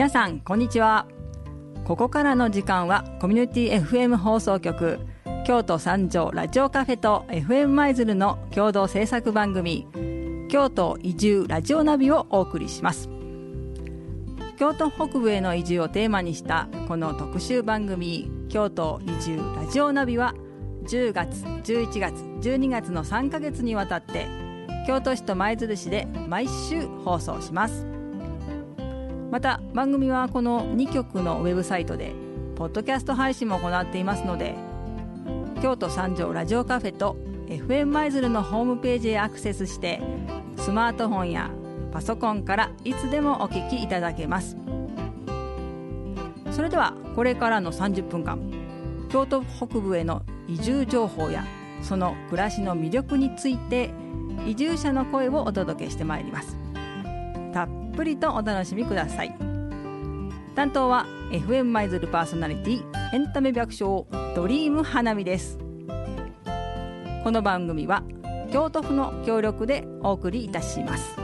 皆さんこんにちは。ここからの時間はコミュニティ FM 放送局京都三条ラジオカフェと FM 舞鶴の共同制作番組京都移住ラジオナビをお送りします。京都北部への移住をテーマにしたこの特集番組京都移住ラジオナビは10月11月12月の3ヶ月にわたって京都市と舞鶴市で毎週放送します。また番組はこの2局のウェブサイトでポッドキャスト配信も行っていますので京都三条ラジオカフェと FM 舞鶴のホームページへアクセスしてスマートフォンやパソコンからいつでもお聞きいただけます。それではこれからの30分間京都北部への移住情報やその暮らしの魅力について移住者の声をお届けしてまいります。たっぷりとお楽しみください。担当は FM 舞鶴パーソナリティエンタメ百姓ドリーム花見です。この番組は京都府の協力でお送りいたします。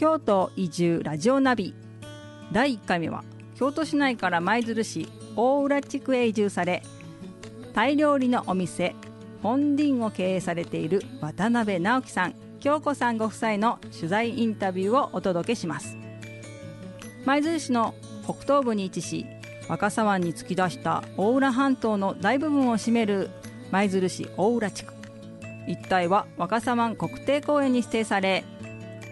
京都移住ラジオナビ。第1回目は京都市内から舞鶴市大浦地区へ移住されタイ料理のお店フォンディンを経営されている渡辺直樹さん京子さんご夫妻の取材インタビューをお届けします。舞鶴市の北東部に位置し若狭湾に突き出した大浦半島の大部分を占める舞鶴市大浦地区。一帯は若狭湾国定公園に指定され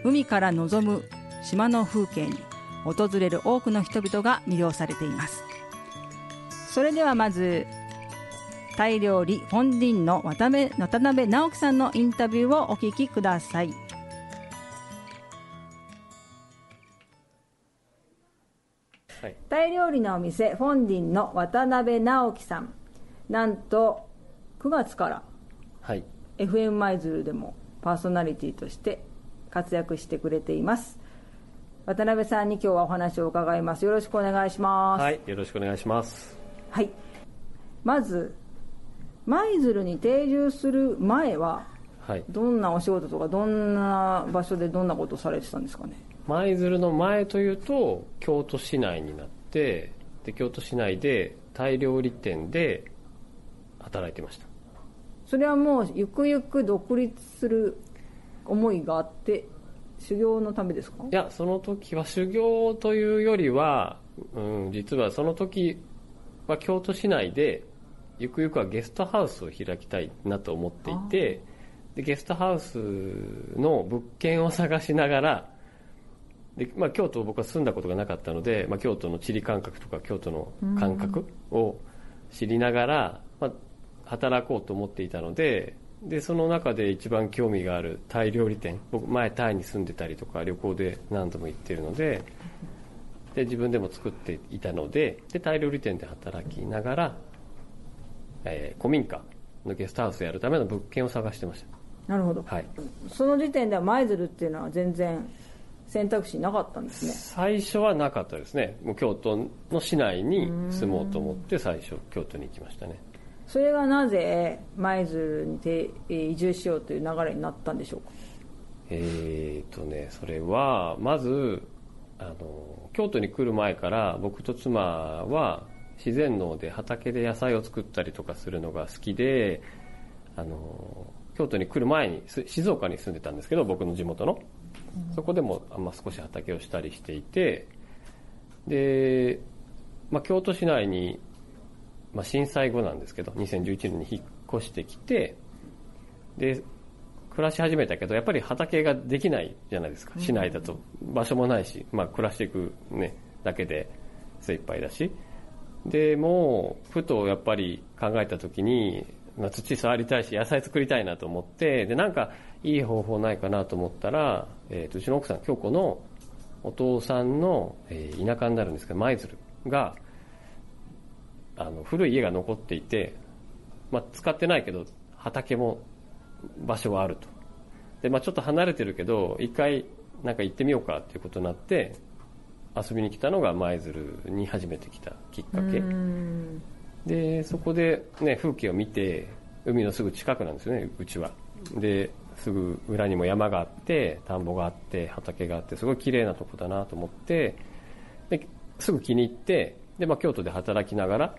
海から望む島の風景に訪れる多くの人々が魅了されています。それではまずタイ料理フォンディンの渡辺渡辺直樹さんのインタビューをお聞きください。はい、タイ料理のお店フォンディンの渡辺直樹さん。なんと9月からはい、FM 舞鶴でもパーソナリティとして活躍してくれています。渡辺さんに今日はお話を伺います。よろしくお願いします。はい、よろしくお願いします。はい。まず舞鶴に定住する前ははい、どんなお仕事とかどんな場所でどんなことをされてたんですかね？舞鶴の前というと京都市内になってで京都市内でタイ料理店で働いてました。それはもうゆくゆく独立する思いがあって修行のためですか？いやその時は修行というよりは、うん、実はその時は京都市内でゆくゆくはゲストハウスを開きたいなと思っていてでゲストハウスの物件を探しながらで、まあ、京都僕は住んだことがなかったので、まあ、京都の地理感覚とか京都の感覚を知りながら、まあ、働こうと思っていたのででその中で一番興味があるタイ料理店。僕前タイに住んでたりとか旅行で何度も行ってるのでで自分でも作っていたのででタイ料理店で働きながら、えー古民家のゲストハウスをやるための物件を探してましなるほど。た、はい、その時点では舞鶴っていうのは全然選択肢なかったんですね。最初はなかったですね。もう京都の市内に住もうと思って最初京都に行きましたねそれがなぜ舞鶴にて移住しようという流れになったんでしょうか？えーとね、それはまずあの京都に来る前から僕と妻は自然農で畑で野菜を作ったりとかするのが好きであの京都に来る前に静岡に住んでたんですけど僕の地元の。そこでもあんま少し畑をしたりしていてで、まあ、京都市内に、まあ、震災後なんですけど2011年に引っ越してきてで暮らし始めたけどやっぱり畑ができないじゃないですか。市内だと。場所もないし、まあ、暮らしていく、ね、だけで精一杯だし。でもうふとやっぱり考えた時に、まあ、土触りたいし野菜作りたいなと思ってでなんかいい方法ないかなと思ったら、えーとうちの奥さん京子のお父さんの、えー田舎になるんですけど舞鶴があの古い家が残っていて、まあ、使ってないけど畑も場所はあると。で、まあ、ちょっと離れてるけど一回なんか行ってみようかっていうことになって遊びに来たのが舞鶴に初めて来たきっかけ。うん。でそこで、ね、風景を見て海のすぐ近くなんですよねうちは。ですぐ裏にも山があって田んぼがあって畑があってすごい綺麗なとこだなと思ってですぐ気に入ってで、まあ、京都で働きながら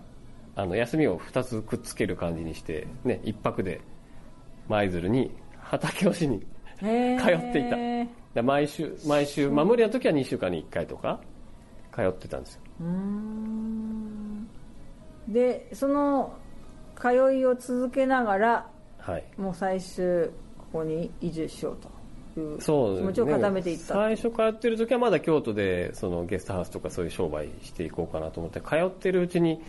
あの休みを2つくっつける感じにして、ね、1泊で舞鶴に畑をしに通っていた。で毎週毎週、まあ、無理な時は2週間に1回とか通ってたんですよ。でその通いを続けながらはい。もう最終ここに移住しようという気持ちを固めていった。最初通ってる時はまだ京都でそのゲストハウスとかそういう商売していこうかなと思って通ってるうちに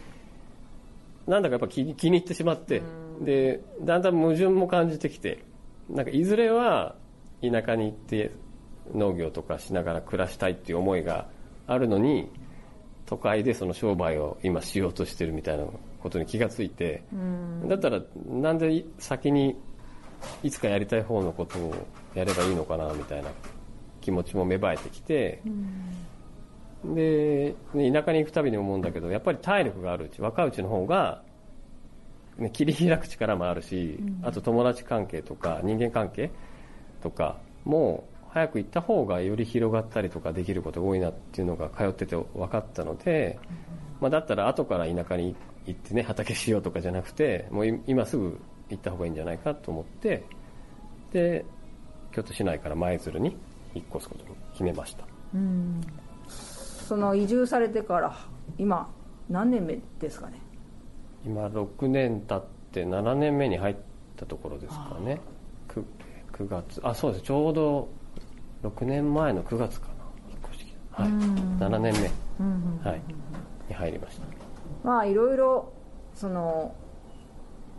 なんだかやっぱ気に気に入ってしまってでだんだん矛盾も感じてきてなんかいずれは田舎に行って農業とかしながら暮らしたいっていう思いがあるのに都会でその商売を今しようとしてるみたいなことに気がついてだったらなんで先にいつかやりたい方のことをやればいいのかなみたいな気持ちも芽生えてきて、でね田舎に行くたびに思うんだけどやっぱり体力があるうち若いうちの方が、ね、切り開く力もあるし、あと友達関係とか人間関係とかも早く行った方がより広がったりとかできることが多いなっていうのが通ってて分かったので、まあ、だったら後から田舎に行ってね畑しようとかじゃなくてもうい今すぐ行った方がいいんじゃないかと思ってで京都市内から舞鶴に引っ越すことに決めました。うんその移住されてから今何年目ですかね？今6年経って7年目に入ったところですかね。9, 9月。あそうです。ちょうど6年前の9月かな。引っ越してきた、はい、7年目、はい、に入りました。まあいろいろその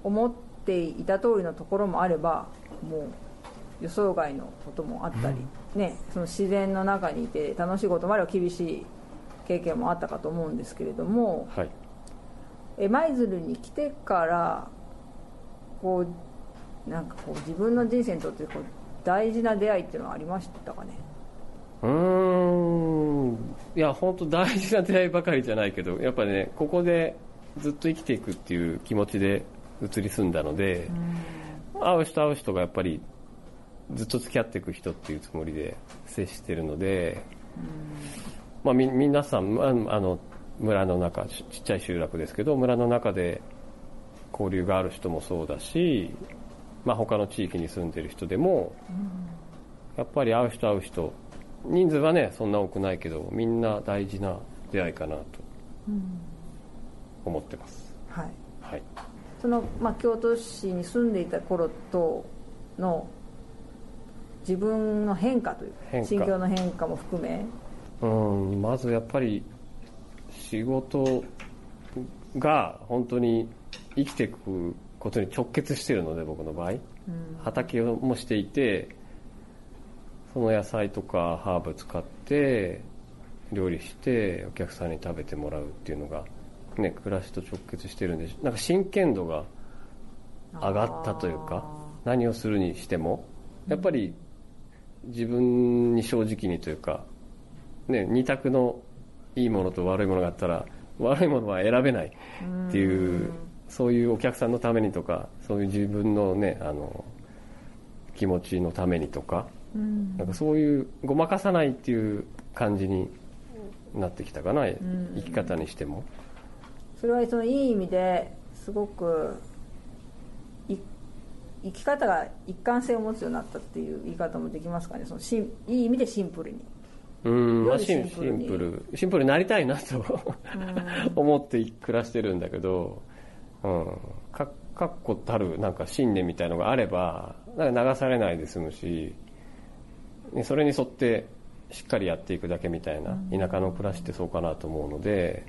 思っていた通りのところもあればもう予想外のこともあったり、ね、その自然の中にいて楽しいこともあれば厳しい経験もあったかと思うんですけれどもはい。え舞鶴に来てからこうなんかこう自分の人生にとってこう大事な出会いっていうのはありましたかね？うーん。いや本当大事な出会いばかりじゃないけどやっぱねここでずっと生きていくっていう気持ちで移り住んだので、会う人会う人がやっぱりずっと付き合っていく人っていうつもりで接してるので、まあ、み皆さんああの村の中ちちっちゃい集落ですけど村の中で交流がある人もそうだし、まあ、他の地域に住んでる人でも、やっぱり会う人会う人人数はねそんな多くないけどみんな大事な出会いかなと思ってます、はい。はい、その、まあ、京都市に住んでいた頃との自分の変化という変化。心境の変化も含めうんまずやっぱり仕事が本当に生きていくことに直結してるので僕の場合、畑をもしていてその野菜とかハーブ使って料理してお客さんに食べてもらうっていうのが、ね、暮らしと直結してるんでなんか真剣度が上がったというか何をするにしてもやっぱり自分に正直にというか、ね、二択のいいものと悪いものがあったら悪いものは選べないっていうそういうお客さんのためにとかそういう自分のねあの気持ちのためにとかなんかそういうごまかさないっていう感じになってきたかな生き方にしても。それはそのいい意味ですごくい生き方が一貫性を持つようになったっていう言い方もできますかね。そのしんいい意味でシンプルにうん、まあ、シンプルシンプル。になりたいなと思って暮らしてるんだけど、うん、か確固たるなんか信念みたいのがあればなんか流されないで済むしねそれに沿ってしっかりやっていくだけみたいな田舎の暮らしってそうかなと思うので、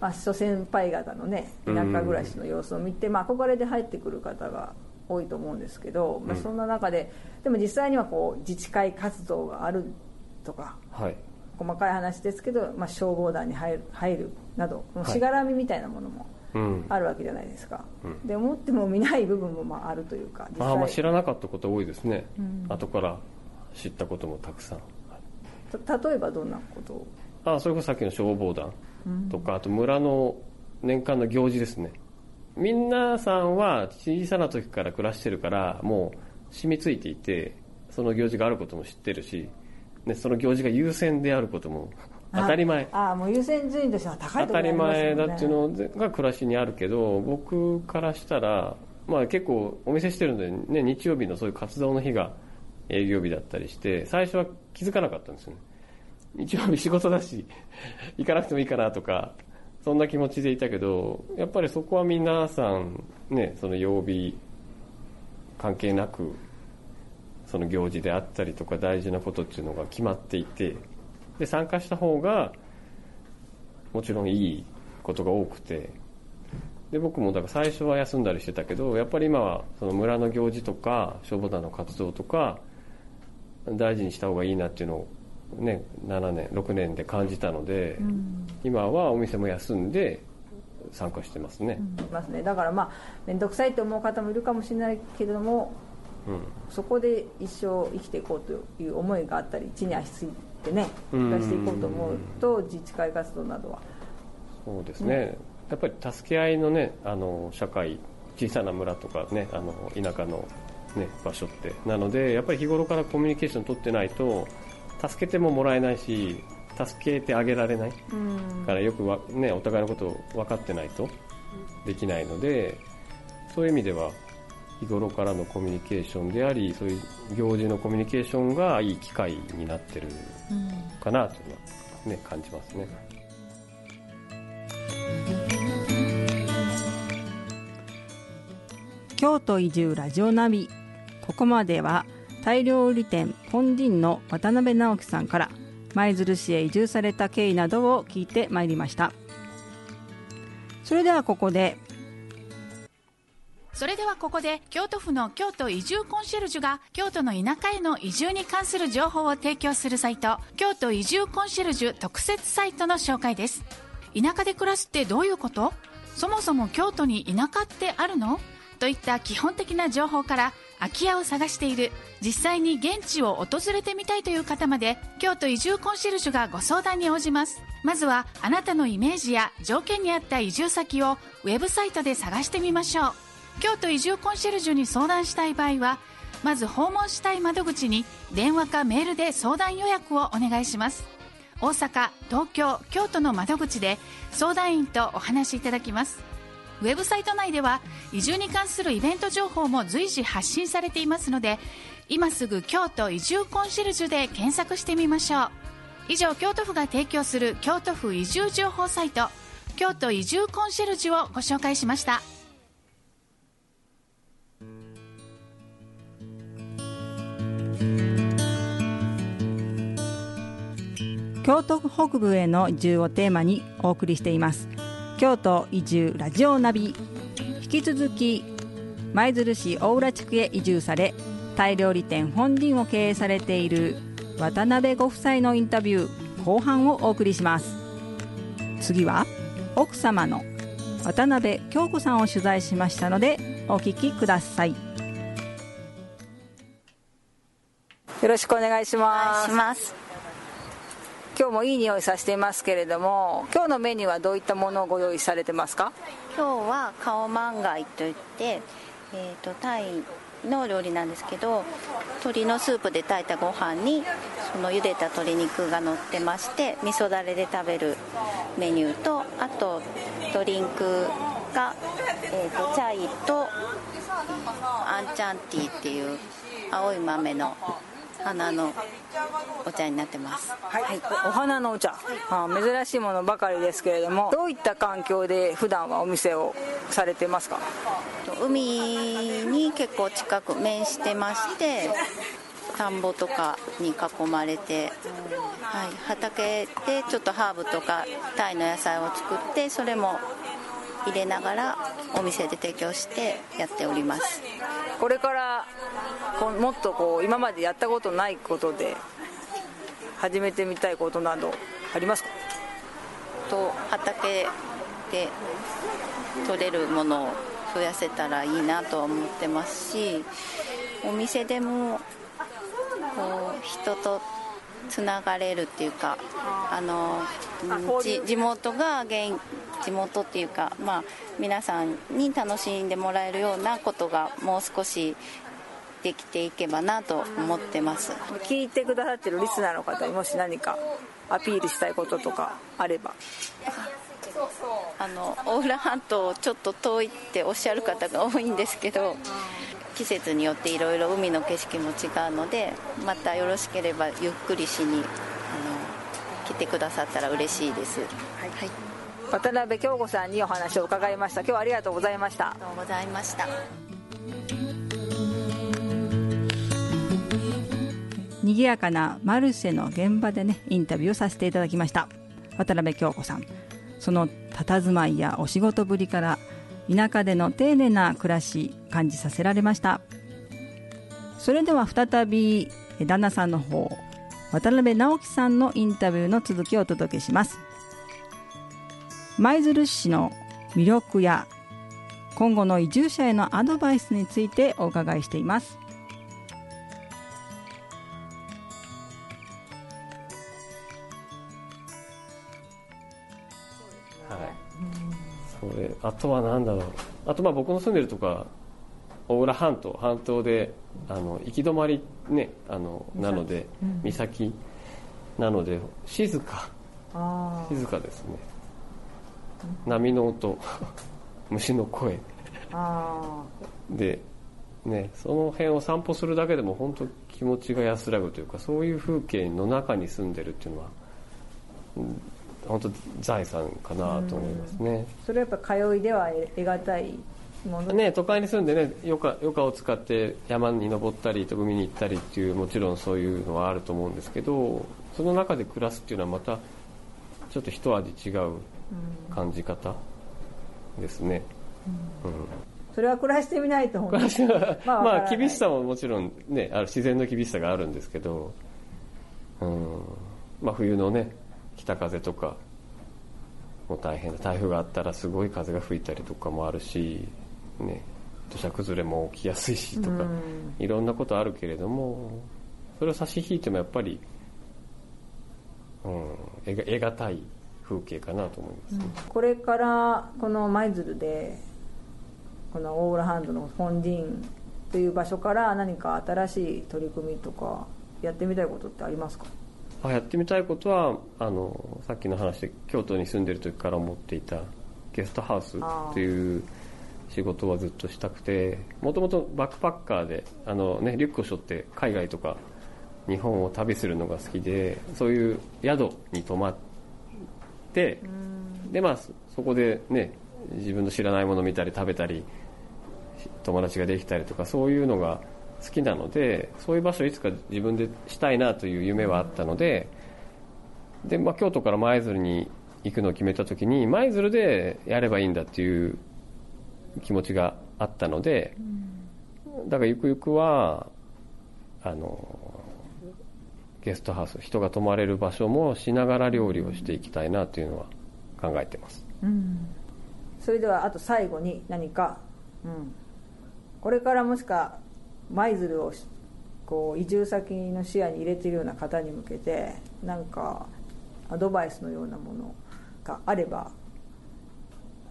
まあ、諸先輩方のね田舎暮らしの様子を見て、まあ、憧れで入ってくる方が多いと思うんですけど、まあ、そんな中ででも実際にはこう自治会活動があるとかはい、細かい話ですけど、まあ、消防団に入る入るなどしがらみみたいなものもうん、あるわけじゃないですか、で思っても見ない部分もまああるというか実あーまあ知際。らなかったこと多いですね、後から知ったこともたくさん。た例えばどんなこと？をあそれこそさっきの消防団とか、あと村の年間の行事ですね。皆さんは小さな時から暮らしてるからもう染みついていてその行事があることも知ってるし、ね、その行事が優先であることも当たり前。ああもう優先順位としては高い当たり前だっていうのが暮らしにあるけど僕からしたら、まあ、結構お店してるんで、ね、日曜日のそういう活動の日が営業日だったりして最初は気づかなかったんですよね。日曜日仕事だし 行かなくてもいいかなとかそんな気持ちでいたけどやっぱりそこは皆さんねその曜日関係なくその行事であったりとか大事なことっていうのが決まっていてで参加した方がもちろんいいことが多くてで僕もだから最初は休んだりしてたけどやっぱり今はその村の行事とか消防団の活動とか大事にした方がいいなっていうのをね7年6年で感じたので、うん、今はお店も休んで参加してますね,、うん、ますね。だからまあ面倒くさいと思う方もいるかもしれないけれども、うん、そこで一生生きていこうという思いがあったり地に足ついてね暮らしていこうと思うと自治会活動などは。そうですね、ね、やっぱり助け合いのねあの社会小さな村とかねあの田舎の、ね、場所って。なのでやっぱり日頃からコミュニケーション取ってないと助けてももらえないし助けてあげられない、うん、からよくわ、ね、お互いのことを分かってないとできないのでそういう意味では日頃からのコミュニケーションでありそういう行事のコミュニケーションがいい機会になってるかなというのは、ね、感じますね。京都移住ラジオナビここまではタイ料理店ポンディンの渡辺直樹さんから舞鶴市へ移住された経緯などを聞いてまいりましたそれではここでそれではここで京都府の京都移住コンシェルジュが京都の田舎への移住に関する情報を提供するサイト京都移住コンシェルジュ特設サイトの紹介です。田舎で暮らすってどういうこと？そもそも京都に田舎ってあるの？といった基本的な情報から空き家を探している実際に現地を訪れてみたいという方まで京都移住コンシェルジュがご相談に応じます。まずはあなたのイメージや条件に合った移住先をウェブサイトで探してみましょう。京都移住コンシェルジュに相談したい場合はまず訪問したい窓口に電話かメールで相談予約をお願いします。大阪東京京都の窓口で相談員とお話しいただきます。ウェブサイト内では移住に関するイベント情報も随時発信されていますので今すぐ京都移住コンシェルジュで検索してみましょう。以上京都府が提供する京都府移住情報サイト京都移住コンシェルジュをご紹介しました。京都府北部への移住をテーマにお送りしています。京都移住ラジオナビ。引き続き舞鶴市大浦地区へ移住されタイ料理店本人を経営されている渡辺ご夫妻のインタビュー後半をお送りします。次は奥様の渡辺京子さんを取材しましたのでお聞きください。よろしくお願いします今日もいい匂いさせていますけれども今日のメニューはどういったものをご用意されてますか？今日はカオマンガイといって、えーと、タイの料理なんですけど鶏のスープで炊いたご飯にその茹でた鶏肉が乗ってまして味噌だれで食べるメニューとあとドリンクが、えーとチャイとアンチャンティーっていう青い豆の花のお茶になってます、はい、はい、お花のお茶、はい、珍しいものばかりですけれどもどういった環境で普段はお店をされてますか？海に結構近く面してまして田んぼとかに囲まれて、はい、畑でちょっとハーブとかタイの野菜を作ってそれも入れながらお店で提供してやっております。これからこもっとこう今までやったことないことで始めてみたいことなどありますか？と畑で取れるものを増やせたらいいなとは思ってますしお店でもこう人とつながれるっていうかあの地元が元地元っていうか、まあ、皆さんに楽しんでもらえるようなことがもう少しできていけばなと思ってます。聞いてくださってるリスナーの方にもし何かアピールしたいこととかあれば。あの大浦半島ちょっと遠いっておっしゃる方が多いんですけど季節によっていろいろ海の景色も違うのでまたよろしければゆっくりしにあの来てくださったら嬉しいです、はい、渡辺京子さんにお話を伺いました。今日はありがとうございました。ありがとうございました賑やかなマルシェの現場でねインタビューをさせていただきました。渡辺京子さん。その佇まいやお仕事ぶりから田舎での丁寧な暮らし感じさせられました。それでは再び旦那さんの方渡辺直樹さんのインタビューの続きをお届けします。舞鶴市の魅力や今後の移住者へのアドバイスについてお伺いしています。あとは何だろう。あとまあ僕の住んでるとか大浦半島半島であの行き止まりねあのなので岬なので静か。あ静かですね。波の音。虫の声。あでねその辺を散歩するだけでも本当気持ちが安らぐというかそういう風景の中に住んでるっていうのは、うん、本当財産かなと思いますね、それはやっぱ通いでは得がたいもの？ね、都会に住んでね余暇余暇を使って山に登ったりと海に行ったりっていうもちろんそういうのはあると思うんですけどその中で暮らすっていうのはまたちょっと一味違う感じ方ですね、うん。それは暮らしてみないと本当に。まあ、わからない。厳しさももちろんねある自然の厳しさがあるんですけど、うん。まあ、冬のね北風とかもう大変だ。台風があったらすごい風が吹いたりとかもあるし、ね、土砂崩れも起きやすいしとか、いろんなことあるけれどもそれを差し引いてもやっぱり、うん、得難い風景かなと思います、ね。これからこの舞鶴でこの大浦ハンドの本陣という場所から何か新しい取り組みとかやってみたいことってありますか？あやってみたいことはあのさっきの話で京都に住んでる時から思っていたゲストハウスっていう仕事はずっとしたくてもともとバックパッカーであの、ね、リュックを背負って海外とか日本を旅するのが好きでそういう宿に泊まってで、まあ、そそこで、ね、自分の知らないものを見たり食べたり友達ができたりとかそういうのが好きなのでそういう場所をいつか自分でしたいなという夢はあったのでで、まあ、京都から舞鶴に行くのを決めた時に舞鶴でやればいいんだっていう気持ちがあったのでだからゆくゆくはあのゲストハウス人が泊まれる場所もしながら料理をしていきたいなというのは考えてます。それではあと最後に何か、うん、これからもしか舞鶴をしこう移住先の視野に入れているような方に向けて何かアドバイスのようなものがあれば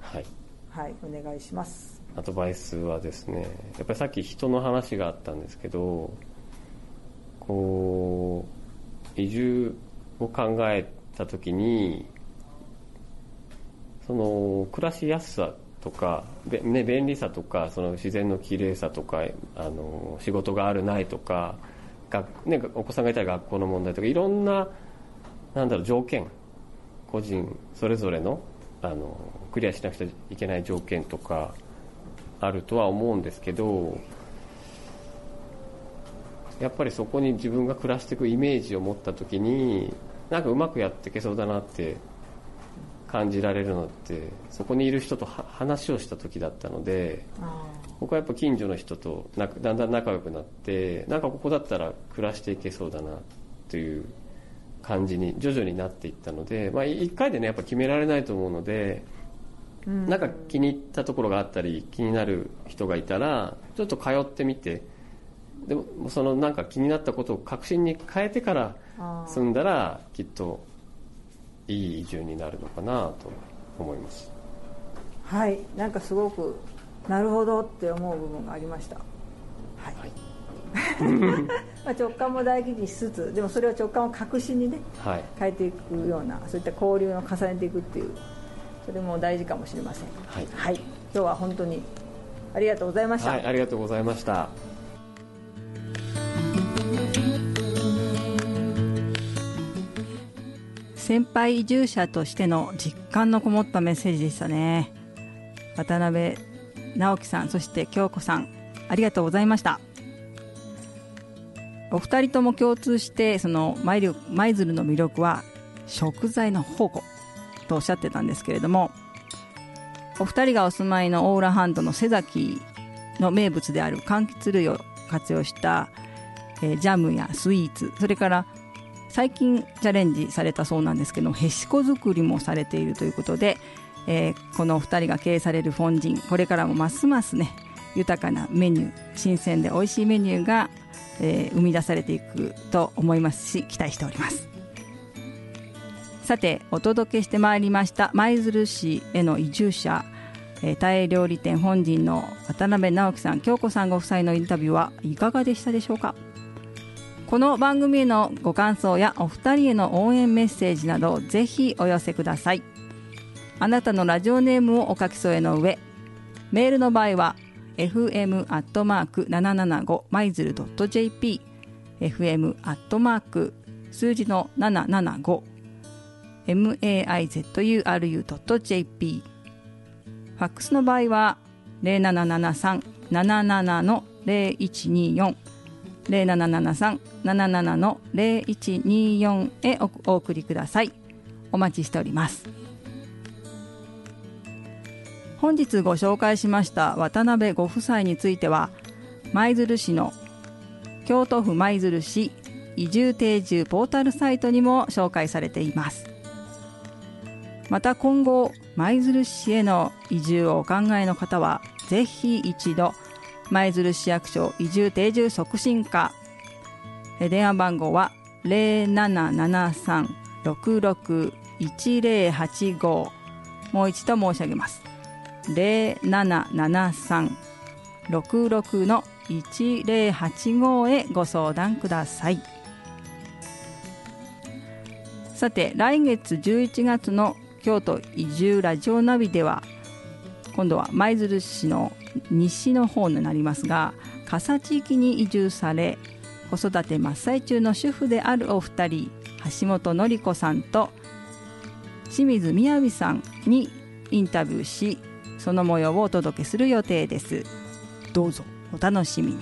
はい。はいお願いします。アドバイスはですねやっぱりさっき人の話があったんですけどこう移住を考えた時にその暮らしやすさとか、ね、便利さとかその自然の綺麗さとかあの仕事があるないとか学、ね、お子さんがいたら学校の問題とかいろんななんだろう条件。個人それぞれのあのクリアしなくちゃいけない条件とかあるとは思うんですけどやっぱりそこに自分が暮らしていくイメージを持った時になんかうまくやっていけそうだなって感じられるのってそこにいる人とは話をした時だったので僕はやっぱ近所の人となだんだん仲良くなってなんかここだったら暮らしていけそうだなという感じに徐々になっていったので、まあ、1回でねやっぱ決められないと思うので、なんか気に入ったところがあったり気になる人がいたらちょっと通ってみてでもそのなんか気になったことを確信に変えてから住んだらきっといい移住になるのかなと思います。はい。なんかすごくなるほどって思う部分がありました。はい、はい。まあ直感も大事にしつつでもそれを直感を確信にねはい。変えていくようなそういった交流を重ねていくっていうそれも大事かもしれません。はい。今日は本当にありがとうございました、はいありがとうございました先輩移住者としての実感のこもったメッセージでしたね。渡辺直樹さんそして京子さんありがとうございました。お二人とも共通してその舞鶴の魅力は食材の宝庫とおっしゃってたんですけれどもお二人がお住まいの大浦半島の瀬崎の名物である柑橘類を活用した、えージャムやスイーツそれから最近チャレンジされたそうなんですけどへしこ作りもされているということで、えーこのお二人が経営されるフォンジンこれからもますますね豊かなメニュー新鮮で美味しいメニューが、えー生み出されていくと思いますし期待しております。さてお届けしてまいりました舞鶴市への移住者えタイ料理店本陣の渡辺直樹さん京子さんご夫妻のインタビューはいかがでしたでしょうか？この番組へのご感想やお二人への応援メッセージなどぜひお寄せください。あなたのラジオネームをお書き添えの上メールの場合は fm.775 マイズル .jp fm 数字の775 maizuru.jp ファックスの場合は0773-77の0124 0773-77の0124へおお送りください。お待ちしております。本日ご紹介しました渡辺ご夫妻については舞鶴市の京都府舞鶴市移住定住ポータルサイトにも紹介されています。また今後舞鶴市への移住をお考えの方はぜひ一度舞鶴市役所移住定住促進課。電話番号は0773-661085もう一度申し上げます。0773-66の1085へご相談ください。さて来月11月の京都移住ラジオナビでは今度は舞鶴市の西の方になりますが笠地域に移住され子育て真っ最中の主婦であるお二人橋本典子さんと清水みやびさんにインタビューしその模様をお届けする予定です。どうぞお楽しみに。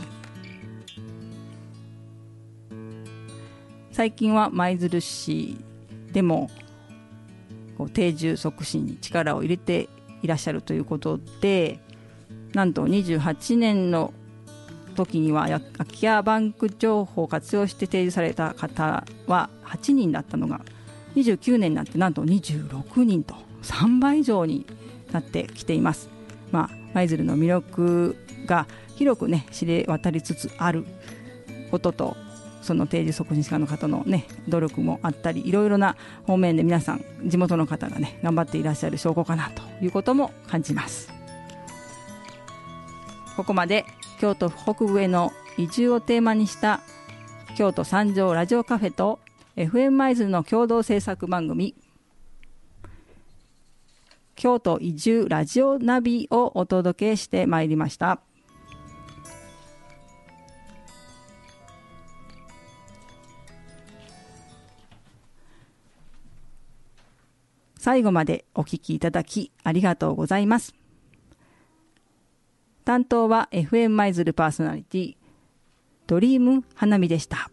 最近は舞鶴市でも定住促進に力を入れていらっしゃるということでなんと28年の時には空き家バンク情報を活用して定住された方は8人だったのが29年になってなんと26人と3倍以上になってきています。まあ、舞鶴の魅力が広くね知れ渡りつつあることとその定住促進者の方のね努力もあったりいろいろな方面で皆さん地元の方がね頑張っていらっしゃる証拠かなということも感じますここまで京都北部への移住をテーマにした京都三条ラジオカフェと FM 舞鶴の共同制作番組京都移住ラジオナビをお届けしてまいりました。最後までお聞きいただきありがとうございます。担当は FM 舞鶴パーソナリティドリーム花見でした。